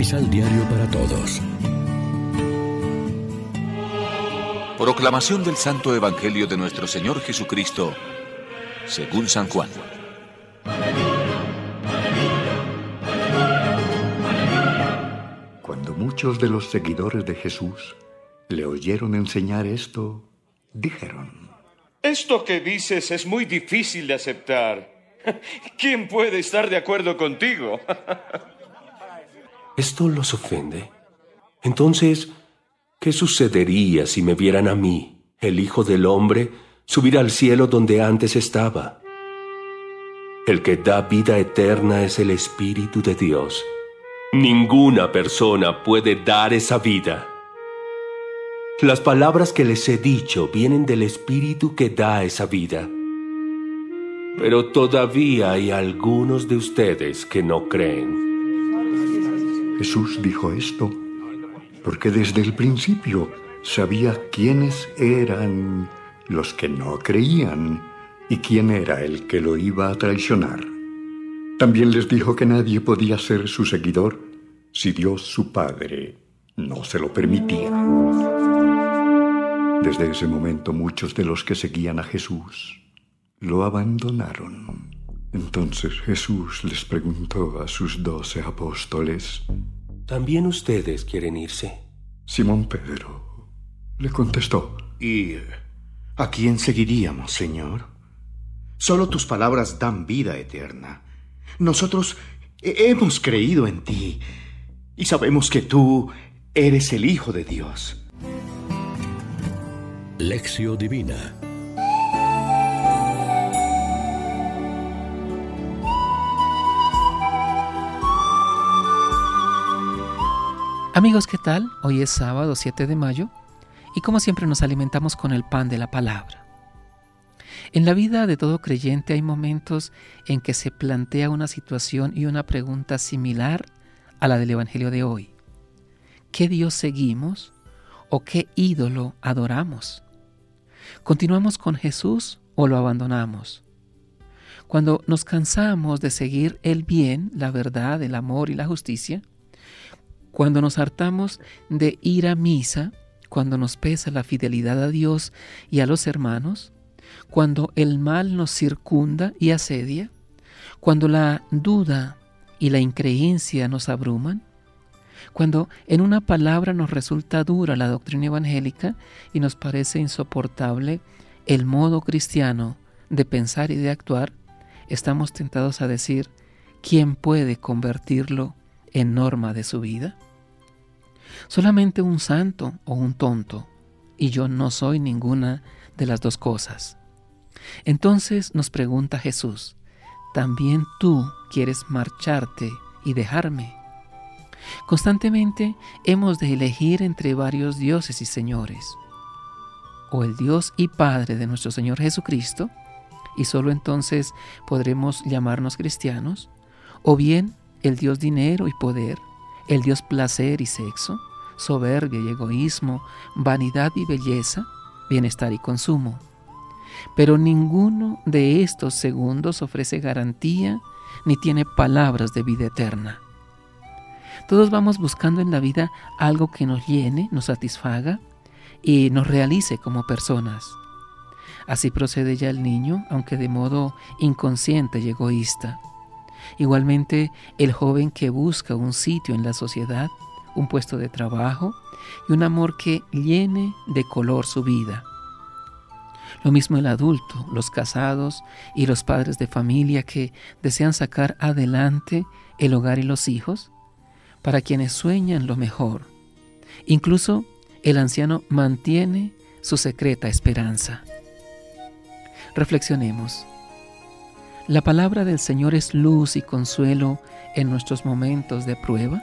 Misal Diario para Todos. Proclamación del Santo Evangelio de nuestro Señor Jesucristo, según San Juan. Cuando muchos de los seguidores de Jesús le oyeron enseñar esto, dijeron, Esto que dices es muy difícil de aceptar. ¿Quién puede estar de acuerdo contigo? ¿Esto los ofende? Entonces, ¿qué sucedería si me vieran a mí, el Hijo del Hombre, subir al cielo donde antes estaba? El que da vida eterna es el Espíritu de Dios. Ninguna persona puede dar esa vida. Las palabras que les he dicho vienen del Espíritu que da esa vida. Pero todavía hay algunos de ustedes que no creen. Jesús dijo esto porque desde el principio sabía quiénes eran los que no creían y quién era el que lo iba a traicionar. También les dijo que nadie podía ser su seguidor si Dios su Padre no se lo permitía. Desde ese momento muchos de los que seguían a Jesús lo abandonaron. Entonces Jesús les preguntó a sus doce apóstoles, ¿También ustedes quieren irse? Simón Pedro le contestó, ¿Y a quién seguiríamos, Señor? Solo tus palabras dan vida eterna. Nosotros hemos creído en ti y sabemos que tú eres el Hijo de Dios. Lección Divina Amigos, ¿qué tal? Hoy es sábado 7 de mayo y como siempre nos alimentamos con el pan de la palabra. En la vida de todo creyente hay momentos en que se plantea una situación y una pregunta similar a la del Evangelio de hoy. ¿Qué Dios seguimos o qué ídolo adoramos? ¿Continuamos con Jesús o lo abandonamos? Cuando nos cansamos de seguir el bien, la verdad, el amor y la justicia, cuando nos hartamos de ir a misa, cuando nos pesa la fidelidad a Dios y a los hermanos, cuando el mal nos circunda y asedia, cuando la duda y la increencia nos abruman, cuando en una palabra nos resulta dura la doctrina evangélica y nos parece insoportable el modo cristiano de pensar y de actuar, estamos tentados a decir, ¿quién puede convertirlo en norma de su vida? Solamente un santo o un tonto, y yo no soy ninguna de las dos cosas. Entonces nos pregunta Jesús, ¿también tú quieres marcharte y dejarme? Constantemente hemos de elegir entre varios dioses y señores, o el Dios y Padre de nuestro Señor Jesucristo, y solo entonces podremos llamarnos cristianos, o bien el Dios dinero y poder, el Dios placer y sexo, soberbia y egoísmo, vanidad y belleza, bienestar y consumo. Pero ninguno de estos segundos ofrece garantía ni tiene palabras de vida eterna. Todos vamos buscando en la vida algo que nos llene, nos satisfaga y nos realice como personas. Así procede ya el niño, aunque de modo inconsciente y egoísta. Igualmente, el joven que busca un sitio en la sociedad, un puesto de trabajo y un amor que llene de color su vida. Lo mismo el adulto, los casados y los padres de familia que desean sacar adelante el hogar y los hijos, para quienes sueñan lo mejor. Incluso el anciano mantiene su secreta esperanza. Reflexionemos. ¿La palabra del Señor es luz y consuelo en nuestros momentos de prueba?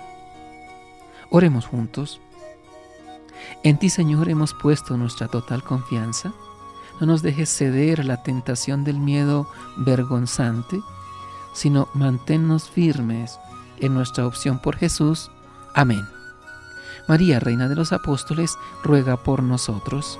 Oremos juntos. En ti, Señor, hemos puesto nuestra total confianza. No nos dejes ceder a la tentación del miedo vergonzante, sino manténnos firmes en nuestra opción por Jesús. Amén. María, Reina de los Apóstoles, ruega por nosotros.